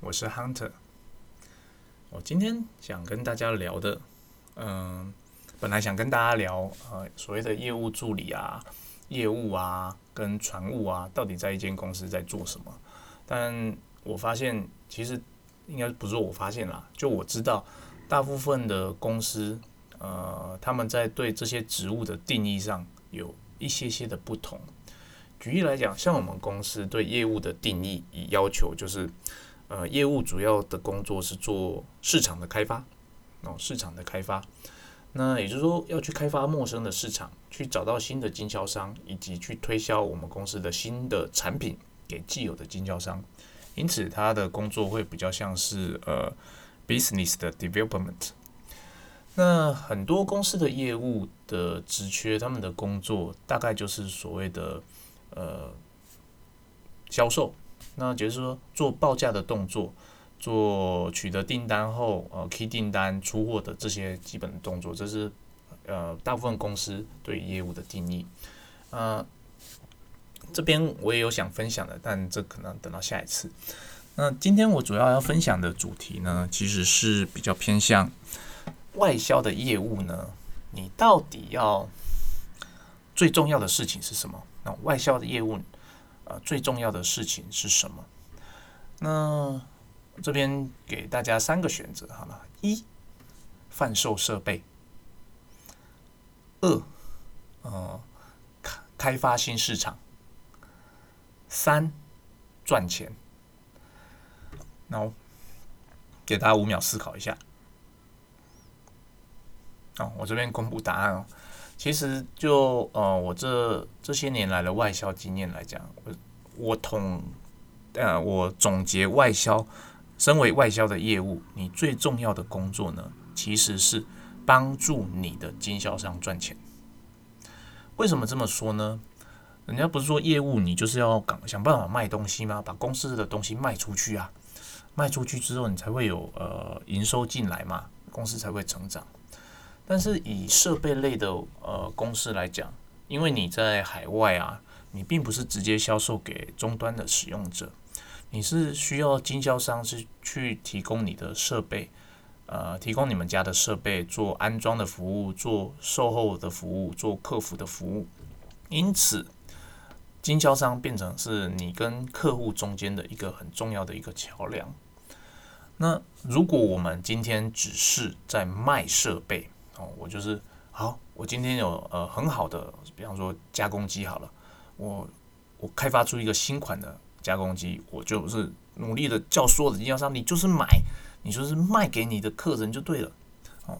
我是 Hunter。我今天想跟大家聊的，嗯，本来想跟大家聊，呃，所谓的业务助理啊、业务啊、跟船务啊，到底在一间公司在做什么？但我发现，其实应该不是我发现啦，就我知道，大部分的公司，呃，他们在对这些职务的定义上有一些些的不同。举例来讲，像我们公司对业务的定义，与要求就是，呃，业务主要的工作是做市场的开发，哦，市场的开发。那也就是说，要去开发陌生的市场，去找到新的经销商，以及去推销我们公司的新的产品给既有的经销商。因此，他的工作会比较像是呃，business 的 development。那很多公司的业务的职缺，他们的工作大概就是所谓的。呃，销售，那就是说做报价的动作，做取得订单后，呃，key 订单、出货的这些基本动作，这是呃大部分公司对业务的定义。呃，这边我也有想分享的，但这可能等到下一次。那今天我主要要分享的主题呢，其实是比较偏向外销的业务呢，你到底要最重要的事情是什么？那外销的业务，呃，最重要的事情是什么？那这边给大家三个选择，好了：一、贩售设备；二、呃，开开发新市场；三、赚钱。那给大家五秒思考一下。哦，我这边公布答案哦。其实就呃，我这这些年来的外销经验来讲，我我统呃，我总结外销，身为外销的业务，你最重要的工作呢，其实是帮助你的经销商赚钱。为什么这么说呢？人家不是说业务你就是要想想办法卖东西吗？把公司的东西卖出去啊，卖出去之后你才会有呃营收进来嘛，公司才会成长。但是以设备类的呃公司来讲，因为你在海外啊，你并不是直接销售给终端的使用者，你是需要经销商是去提供你的设备，呃，提供你们家的设备做安装的服务，做售后的服务，做客服的服务。因此，经销商变成是你跟客户中间的一个很重要的一个桥梁。那如果我们今天只是在卖设备，哦，我就是好，我今天有呃很好的，比方说加工机好了，我我开发出一个新款的加工机，我就是努力的叫所有的经销商，你就是买，你就是卖给你的客人就对了。哦，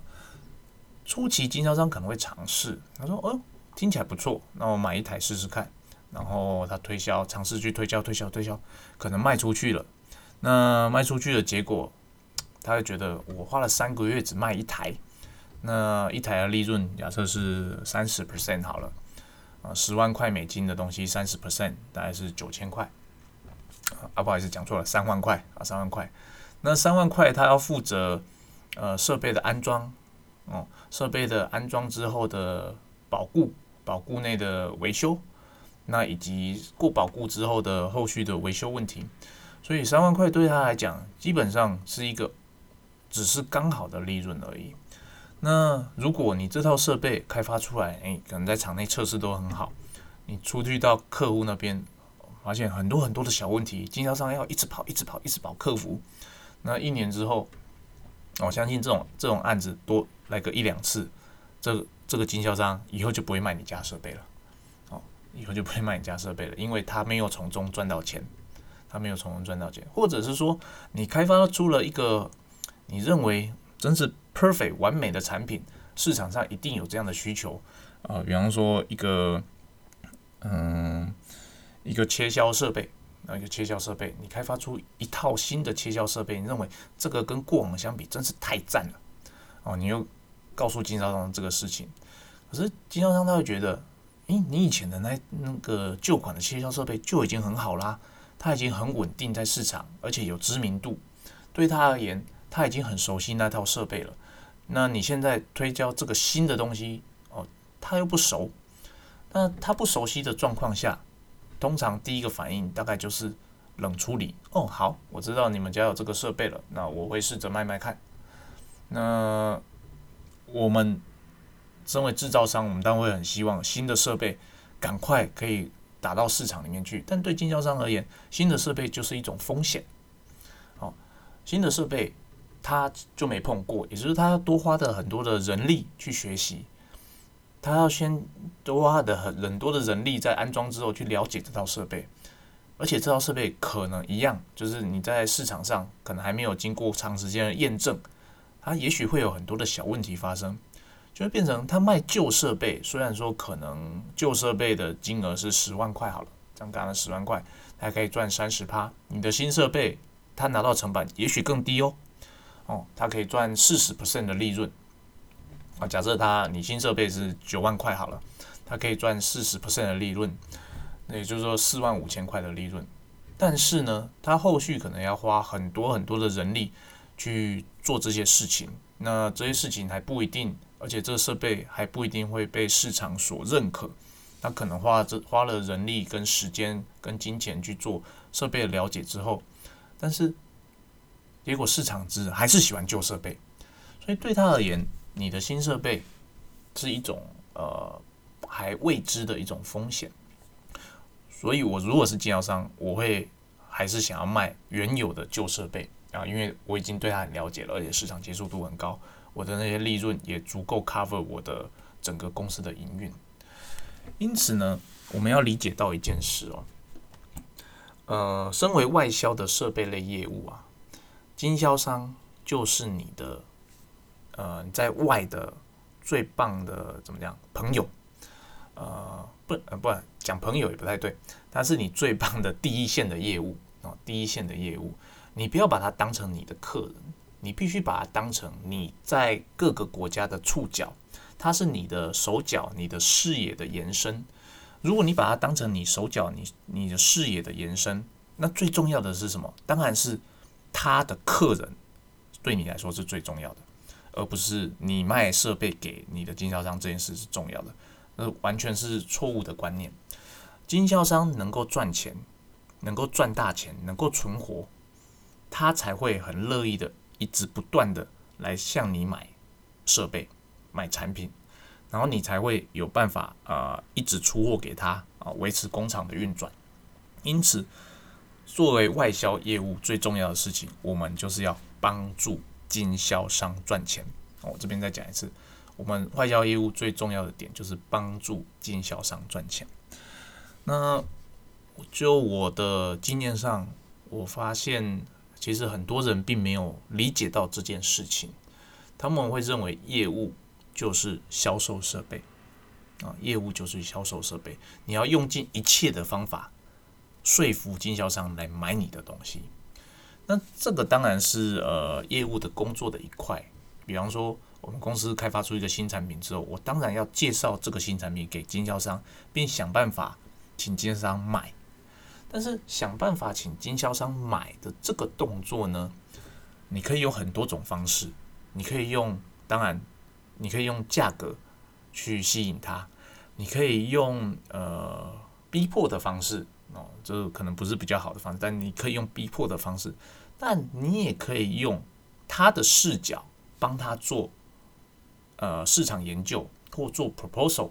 初期经销商可能会尝试，他说哦听起来不错，那我买一台试试看，然后他推销，尝试去推销，推销，推销，可能卖出去了，那卖出去的结果，他会觉得我花了三个月只卖一台。那一台的利润假设是三十 percent 好了，啊，十万块美金的东西三十 percent 大概是九千块，啊，不好意思讲错了，三万块啊，三万块。那三万块他要负责呃设备的安装，哦，设备的安装之后的保固，保固内的维修，那以及过保固之后的后续的维修问题，所以三万块对他来讲基本上是一个只是刚好的利润而已。那如果你这套设备开发出来，诶，可能在场内测试都很好，你出去到客户那边，发现很多很多的小问题，经销商要一直跑，一直跑，一直跑客服。那一年之后，我相信这种这种案子多来个一两次，这个这个经销商以后就不会卖你家设备了，哦，以后就不会卖你家设备了，因为他没有从中赚到钱，他没有从中赚到钱，或者是说你开发出了一个你认为真是。Perfect 完美的产品，市场上一定有这样的需求啊。比方说一个，嗯，一个切削设备，那一个切削设备，你开发出一套新的切削设备，你认为这个跟过往相比真是太赞了哦。你又告诉经销商这个事情，可是经销商他会觉得，诶，你以前的那那个旧款的切削设备就已经很好啦，它已经很稳定在市场，而且有知名度，对他而言，他已经很熟悉那套设备了。那你现在推销这个新的东西哦，他又不熟，那他不熟悉的状况下，通常第一个反应大概就是冷处理。哦，好，我知道你们家有这个设备了，那我会试着卖卖看。那我们身为制造商，我们当然会很希望新的设备赶快可以打到市场里面去。但对经销商而言，新的设备就是一种风险。哦，新的设备他就没碰过，也就是他多花的很多的人力去学习。他要先多花的很很多的人力在安装之后去了解这套设备，而且这套设备可能一样，就是你在市场上可能还没有经过长时间的验证，它也许会有很多的小问题发生，就会变成他卖旧设备，虽然说可能旧设备的金额是十万块好了，这样干了十万块，还可以赚三十趴，你的新设备他拿到成本也许更低哦，哦，他可以赚四十 percent 的利润。啊，假设他你新设备是九万块好了，他可以赚四十 percent 的利润，那也就是说四万五千块的利润。但是呢，他后续可能要花很多很多的人力去做这些事情，那这些事情还不一定，而且这个设备还不一定会被市场所认可。他可能花这花了人力跟时间跟金钱去做设备的了解之后，但是结果市场之还是喜欢旧设备，所以对他而言。你的新设备是一种呃还未知的一种风险，所以我如果是经销商，我会还是想要卖原有的旧设备啊，因为我已经对它很了解了，而且市场接受度很高，我的那些利润也足够 cover 我的整个公司的营运。因此呢，我们要理解到一件事哦，呃，身为外销的设备类业务啊，经销商就是你的。呃，在外的最棒的怎么讲？朋友，呃，不，呃，不讲朋友也不太对，他是你最棒的第一线的业务啊，第一线的业务，你不要把它当成你的客人，你必须把它当成你在各个国家的触角，它是你的手脚，你的视野的延伸。如果你把它当成你手脚，你你的视野的延伸，那最重要的是什么？当然是他的客人对你来说是最重要的。而不是你卖设备给你的经销商这件事是重要的，那完全是错误的观念。经销商能够赚钱，能够赚大钱，能够存活，他才会很乐意的一直不断的来向你买设备、买产品，然后你才会有办法啊一直出货给他啊，维持工厂的运转。因此，作为外销业务最重要的事情，我们就是要帮助。经销商赚钱，我这边再讲一次，我们外销业务最重要的点就是帮助经销商赚钱。那就我的经验上，我发现其实很多人并没有理解到这件事情，他们会认为业务就是销售设备啊，业务就是销售设备，你要用尽一切的方法说服经销商来买你的东西。那这个当然是呃业务的工作的一块，比方说我们公司开发出一个新产品之后，我当然要介绍这个新产品给经销商，并想办法请经销商买。但是想办法请经销商买的这个动作呢，你可以有很多种方式，你可以用当然你可以用价格去吸引他，你可以用呃逼迫的方式。哦，这可能不是比较好的方式，但你可以用逼迫的方式，但你也可以用他的视角帮他做呃市场研究或做 proposal，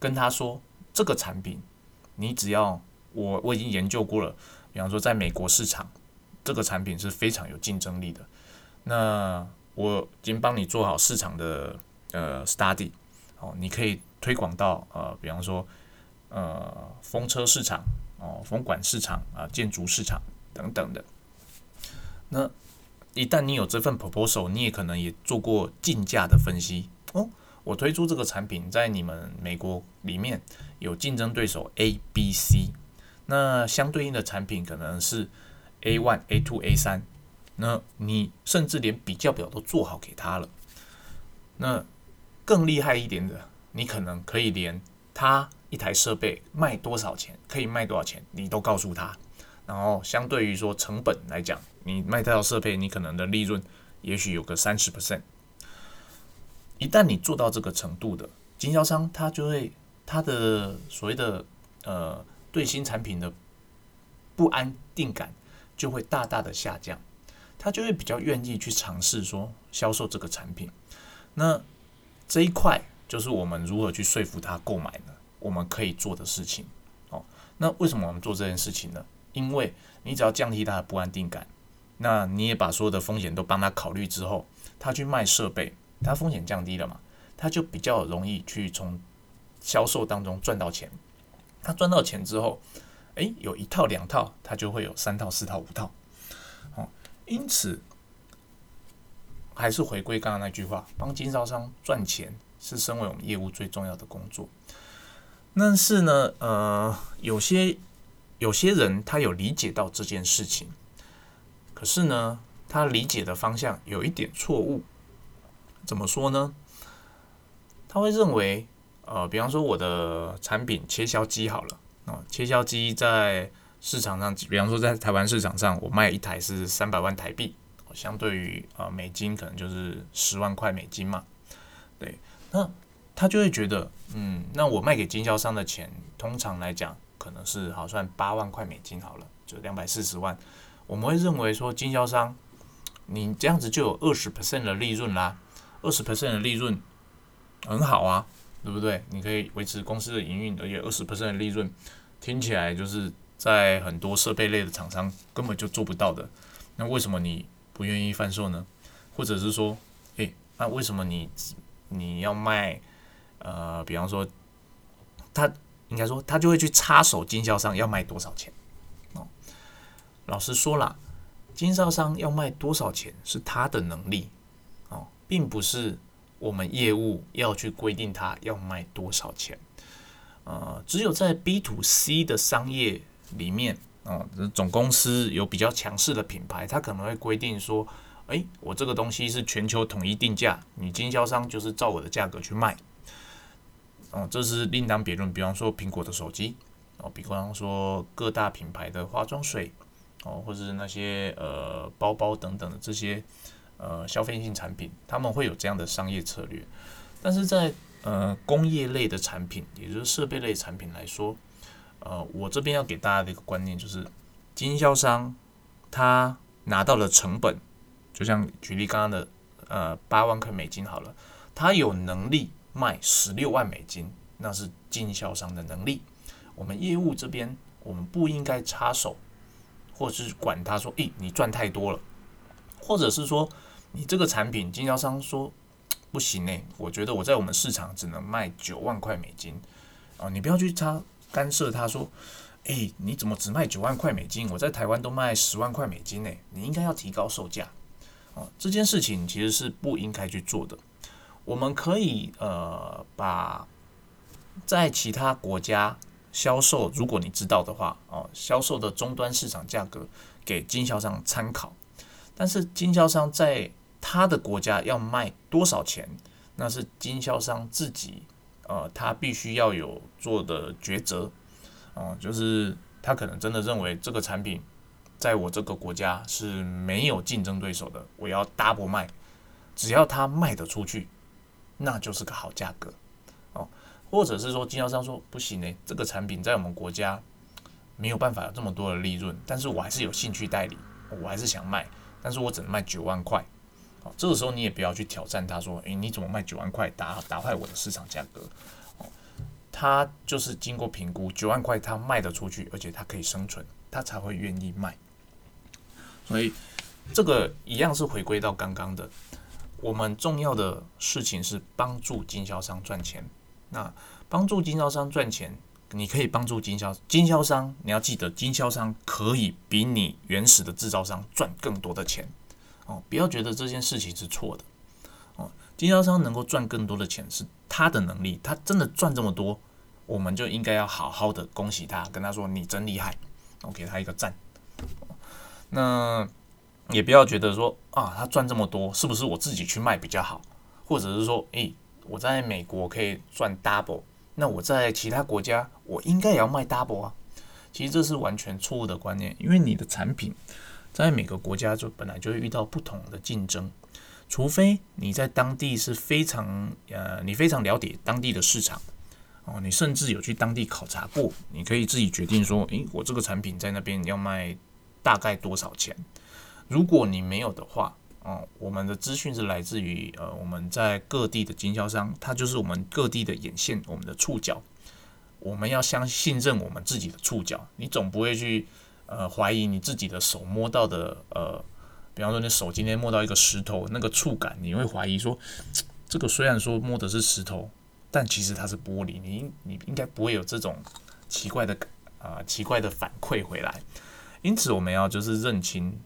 跟他说这个产品你只要我我已经研究过了，比方说在美国市场这个产品是非常有竞争力的，那我已经帮你做好市场的呃 study，哦，你可以推广到呃比方说呃风车市场。哦，风管市场啊，建筑市场等等的。那一旦你有这份 proposal，你也可能也做过竞价的分析哦。我推出这个产品，在你们美国里面有竞争对手 A、B、C，那相对应的产品可能是 A one、A two、A 三。那你甚至连比较表都做好给他了。那更厉害一点的，你可能可以连他。一台设备卖多少钱，可以卖多少钱，你都告诉他。然后相对于说成本来讲，你卖这套设备，你可能的利润也许有个三十 percent。一旦你做到这个程度的经销商，他就会他的所谓的呃对新产品的不安定感就会大大的下降，他就会比较愿意去尝试说销售这个产品。那这一块就是我们如何去说服他购买呢？我们可以做的事情。哦，那为什么我们做这件事情呢？因为你只要降低他的不安定感，那你也把所有的风险都帮他考虑之后，他去卖设备，他风险降低了嘛，他就比较容易去从销售当中赚到钱。他赚到钱之后，诶，有一套两套，他就会有三套四套五套。哦，因此还是回归刚刚那句话，帮经销商赚钱是身为我们业务最重要的工作。但是呢，呃，有些有些人他有理解到这件事情，可是呢，他理解的方向有一点错误。怎么说呢？他会认为。呃，比方说我的产品切削机好了啊，切削机在市场上，比方说在台湾市场上，我卖一台是三百万台币，相对于呃美金可能就是十万块美金嘛。对，那他就会觉得，嗯，那我卖给经销商的钱，通常来讲可能是好算八万块美金好了，就两百四十万。我们会认为说，经销商你这样子就有二十 percent 的利润啦，二十 percent 的利润很好啊。对不对？你可以维持公司的营运，而且二十 percent 的利润，听起来就是在很多设备类的厂商根本就做不到的。那为什么你不愿意贩售呢？或者是说，诶，那为什么你你要卖？呃，比方说，他应该说他就会去插手经销商要卖多少钱哦。老实说了，经销商要卖多少钱是他的能力哦，并不是。我们业务要去规定他要卖多少钱，呃，只有在 B to C 的商业里面，啊，总公司有比较强势的品牌，它可能会规定说，哎，我这个东西是全球统一定价，你经销商就是照我的价格去卖，哦，这是另当别论。比方说苹果的手机，哦，比方说各大品牌的化妆水，哦，或者是那些呃包包等等的这些。呃，消费性产品他们会有这样的商业策略，但是在呃工业类的产品，也就是设备类产品来说，呃，我这边要给大家的一个观念就是，经销商他拿到了成本，就像举例刚刚的呃八万块美金好了，他有能力卖十六万美金，那是经销商的能力。我们业务这边我们不应该插手，或是管他说，诶，你赚太多了。或者是说，你这个产品经销商说不行呢？我觉得我在我们市场只能卖九万块美金啊！你不要去插干涉，他说，诶，你怎么只卖九万块美金？我在台湾都卖十万块美金呢！你应该要提高售价哦。这件事情其实是不应该去做的。我们可以呃把在其他国家销售，如果你知道的话哦，销售的终端市场价格给经销商参考。但是经销商在他的国家要卖多少钱，那是经销商自己，呃，他必须要有做的抉择，哦，就是他可能真的认为这个产品在我这个国家是没有竞争对手的，我要 double 卖，只要他卖得出去，那就是个好价格，哦，或者是说经销商说不行呢，这个产品在我们国家没有办法有这么多的利润，但是我还是有兴趣代理，我还是想卖。但是我只能卖九万块，哦，这个时候你也不要去挑战他，说，诶，你怎么卖九万块，打打坏我的市场价格，哦，他就是经过评估，九万块他卖得出去，而且他可以生存，他才会愿意卖。所以这个一样是回归到刚刚的，我们重要的事情是帮助经销商赚钱。那帮助经销商赚钱。你可以帮助经销经销商，你要记得，经销商可以比你原始的制造商赚更多的钱哦。不要觉得这件事情是错的哦。经销商能够赚更多的钱是他的能力，他真的赚这么多，我们就应该要好好的恭喜他，跟他说你真厉害，我给他一个赞。那也不要觉得说啊，他赚这么多，是不是我自己去卖比较好？或者是说，诶，我在美国可以赚 double。那我在其他国家，我应该也要卖 double 啊？其实这是完全错误的观念，因为你的产品在每个国家就本来就会遇到不同的竞争，除非你在当地是非常呃，你非常了解当地的市场，哦，你甚至有去当地考察过，你可以自己决定说，诶，我这个产品在那边要卖大概多少钱？如果你没有的话，哦，我们的资讯是来自于呃我们在各地的经销商，它就是我们各地的眼线，我们的触角，我们要相信任我们自己的触角，你总不会去呃怀疑你自己的手摸到的呃，比方说你手今天摸到一个石头，那个触感，你会怀疑说，这个虽然说摸的是石头。但其实它是玻璃，你你应该不会有这种奇怪的啊奇怪的反馈回来，因此我们要就是认清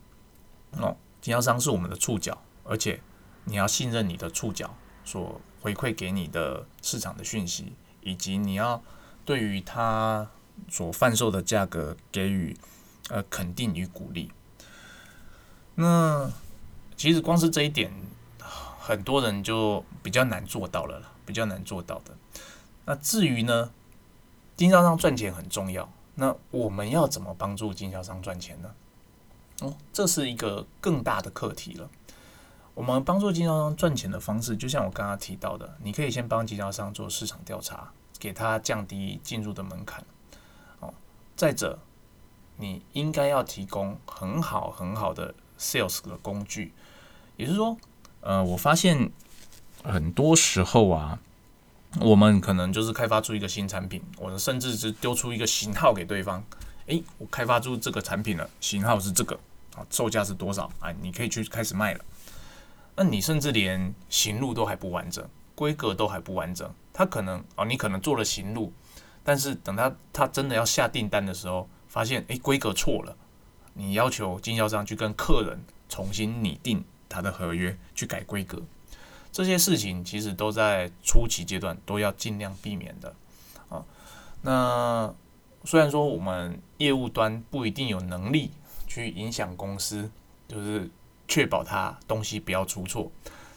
哦，经销商是我们的触角，而且你要信任你的触角所回馈给你的市场的讯息，以及你要对于他所贩售的价格给予呃肯定与鼓励。那其实光是这一点，很多人就比较难做到了。比较难做到的。那至于呢，经销商赚钱很重要。那我们要怎么帮助经销商赚钱呢？哦，这是一个更大的课题了。我们帮助经销商赚钱的方式，就像我刚刚提到的，你可以先帮经销商做市场调查，给他降低进入的门槛。哦，再者，你应该要提供很好很好的 sales 的工具。也就是说，呃，我发现。很多时候啊，我们可能就是开发出一个新产品，我们甚至是丢出一个型号给对方。诶，我开发出这个产品了，型号是这个啊，售价是多少？哎，你可以去开始卖了。那你甚至连行路都还不完整，规格都还不完整，他可能哦，你可能做了行路，但是等他他真的要下订单的时候，发现诶，规格错了，你要求经销商去跟客人重新拟定他的合约，去改规格。这些事情其实都在初期阶段都要尽量避免的啊。那虽然说我们业务端不一定有能力去影响公司，就是确保它东西不要出错，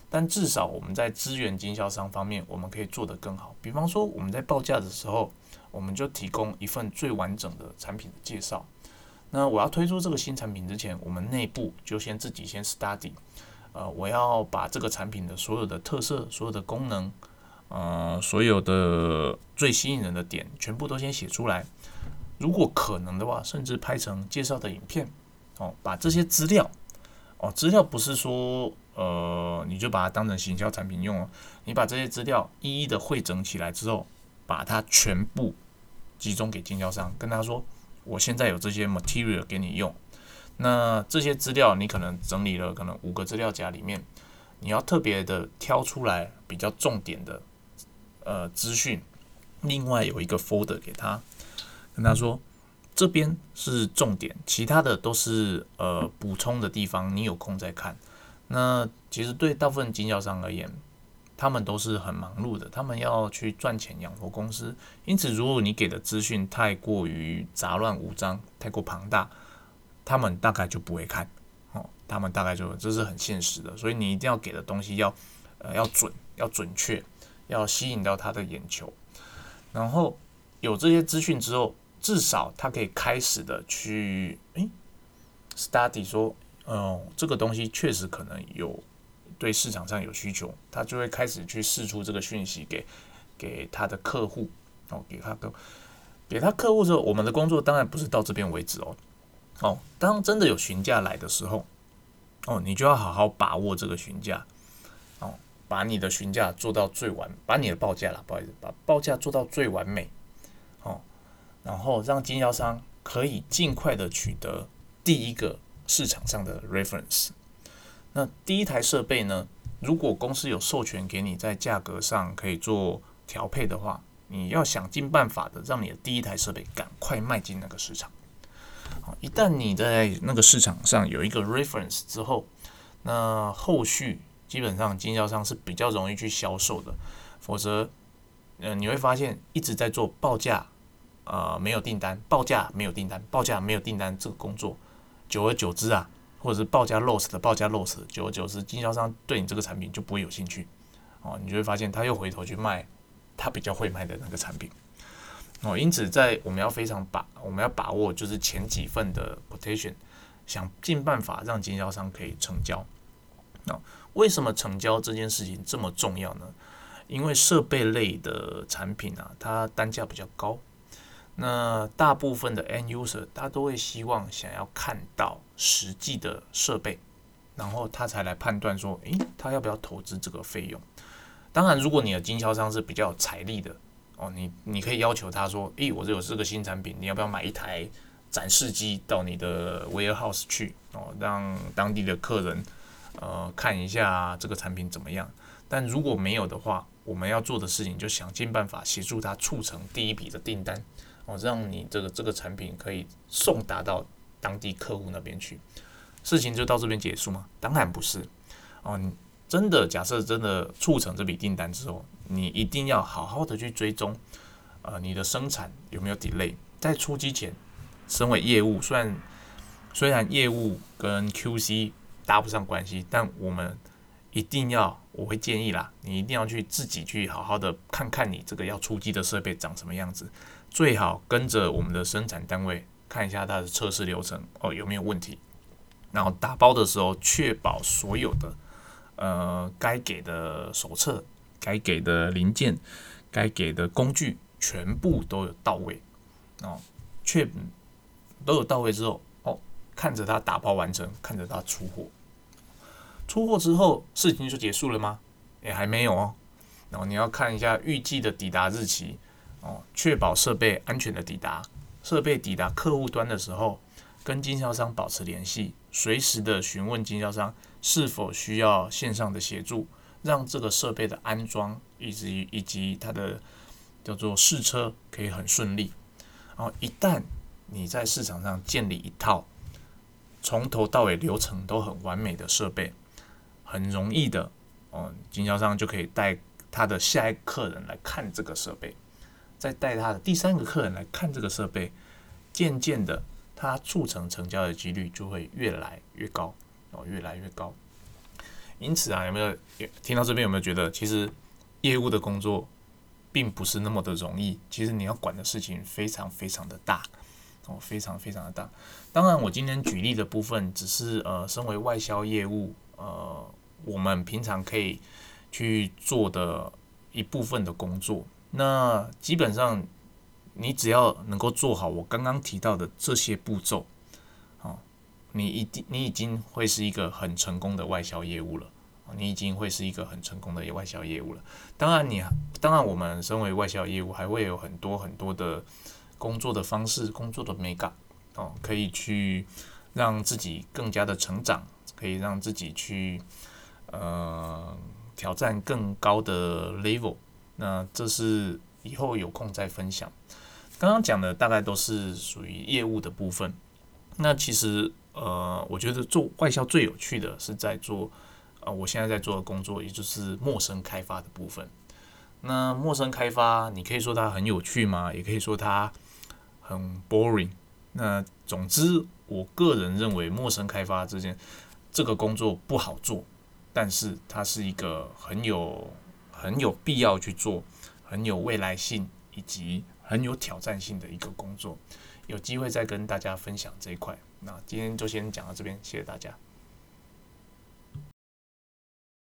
但至少我们在资源经销商方面，我们可以做得更好。比方说我们在报价的时候，我们就提供一份最完整的产品的介绍。那我要推出这个新产品之前，我们内部就先自己先 study。呃，我要把这个产品的所有的特色、所有的功能，呃，所有的最吸引人的点，全部都先写出来。如果可能的话，甚至拍成介绍的影片，哦，把这些资料，哦，资料不是说，呃，你就把它当成行销产品用哦，你把这些资料一一的汇整起来之后，把它全部集中给经销商，跟他说，我现在有这些 material 给你用。那这些资料你可能整理了，可能五个资料夹里面，你要特别的挑出来比较重点的呃资讯，另外有一个 folder 给他，跟他说这边是重点，其他的都是呃补充的地方，你有空再看。那其实对大部分经销商而言，他们都是很忙碌的，他们要去赚钱养活公司，因此如果你给的资讯太过于杂乱无章，太过庞大。他们大概就不会看，哦，他们大概就这是很现实的，所以你一定要给的东西要，呃，要准，要准确，要吸引到他的眼球，然后有这些资讯之后，至少他可以开始的去，诶 s t u d y 说，哦，这个东西确实可能有对市场上有需求，他就会开始去试出这个讯息给给他的客户，哦，给他的给他客户之后，我们的工作当然不是到这边为止哦。哦，当真的有询价来的时候，哦，你就要好好把握这个询价，哦，把你的询价做到最完，把你的报价了，不好意思，把报价做到最完美，然后让经销商可以尽快的取得第一个市场上的 reference。那第一台设备呢，如果公司有授权给你在价格上可以做调配的话，你要想尽办法的让你的第一台设备赶快迈进那个市场。一旦你在那个市场上有一个 reference 之后，那后续基本上经销商是比较容易去销售的。否则，呃，你会发现一直在做报价，呃，没有订单，报价没有订单，报价没有订单这个工作，久而久之啊，或者是报价 loss 的报价 loss，久而久之，经销商对你这个产品就不会有兴趣。哦，你就会发现他又回头去卖他比较会卖的那个产品。哦，因此在我们要非常把我们要把握就是前几份的 quotation，想尽办法让经销商可以成交。那为什么成交这件事情这么重要呢？因为设备类的产品啊，它单价比较高。那大部分的 end user 他都会希望想要看到实际的设备，然后他才来判断说，诶，他要不要投资这个费用。当然，如果你的经销商是比较有财力的哦，你你可以要求他说，诶，我这有这个新产品，你要不要买一台展示机到你的 warehouse 去哦，让当地的客人呃看一下这个产品怎么样。但如果没有的话，我们要做的事情就想尽办法协助他促成第一笔的订单。哦，让你这个这个产品可以送达到当地客户那边去，事情就到这边结束吗？当然不是。哦，你真的假设真的促成这笔订单之后，你一定要好好的去追踪，呃，你的生产有没有 delay？在出机前，身为业务，虽然虽然业务跟 QC 搭不上关系，但我们一定要，我会建议啦，你一定要去自己去好好的看看你这个要出机的设备长什么样子。最好跟着我们的生产单位看一下它的测试流程哦有没有问题，然后打包的时候确保所有的呃该给的手册、该给的零件、该给的工具全部都有到位哦，确都有到位之后哦，看着它打包完成，看着它出货，出货之后事情就结束了吗？也还没有哦，然后你要看一下预计的抵达日期。哦，确保设备安全的抵达，设备抵达客户端的时候，跟经销商保持联系，随时的询问经销商是否需要线上的协助，让这个设备的安装以及以及它的叫做试车可以很顺利。然后一旦你在市场上建立一套从头到尾流程都很完美的设备，很容易的，哦，经销商就可以带他的下一客人来看这个设备。再带他的第三个客人来看这个设备，渐渐的，他促成成交的几率就会越来越高哦，越来越高。因此啊，有没有听到这边有没有觉得，其实业务的工作并不是那么的容易？其实你要管的事情非常非常的大哦，非常非常的大。当然，我今天举例的部分只是呃，身为外销业务呃，我们平常可以去做的一部分的工作。那基本上，你只要能够做好我刚刚提到的这些步骤，哦，你一定你已经会是一个很成功的外销业务了。你已经会是一个很成功的外销业务了。当然，你当然我们身为外销业务，还会有很多很多的工作的方式、工作的美感哦，可以去让自己更加的成长，可以让自己去呃挑战更高的 level。那这是以后有空再分享。刚刚讲的大概都是属于业务的部分。那其实呃，我觉得做外销最有趣的是在做呃，我现在在做的工作，也就是陌生开发的部分。那陌生开发，你可以说它很有趣吗？也可以说它很 boring。那总之，我个人认为陌生开发这件这个工作不好做，但是它是一个很有。很有必要去做，很有未来性以及很有挑战性的一个工作，有机会再跟大家分享这一块。那今天就先讲到这边，谢谢大家。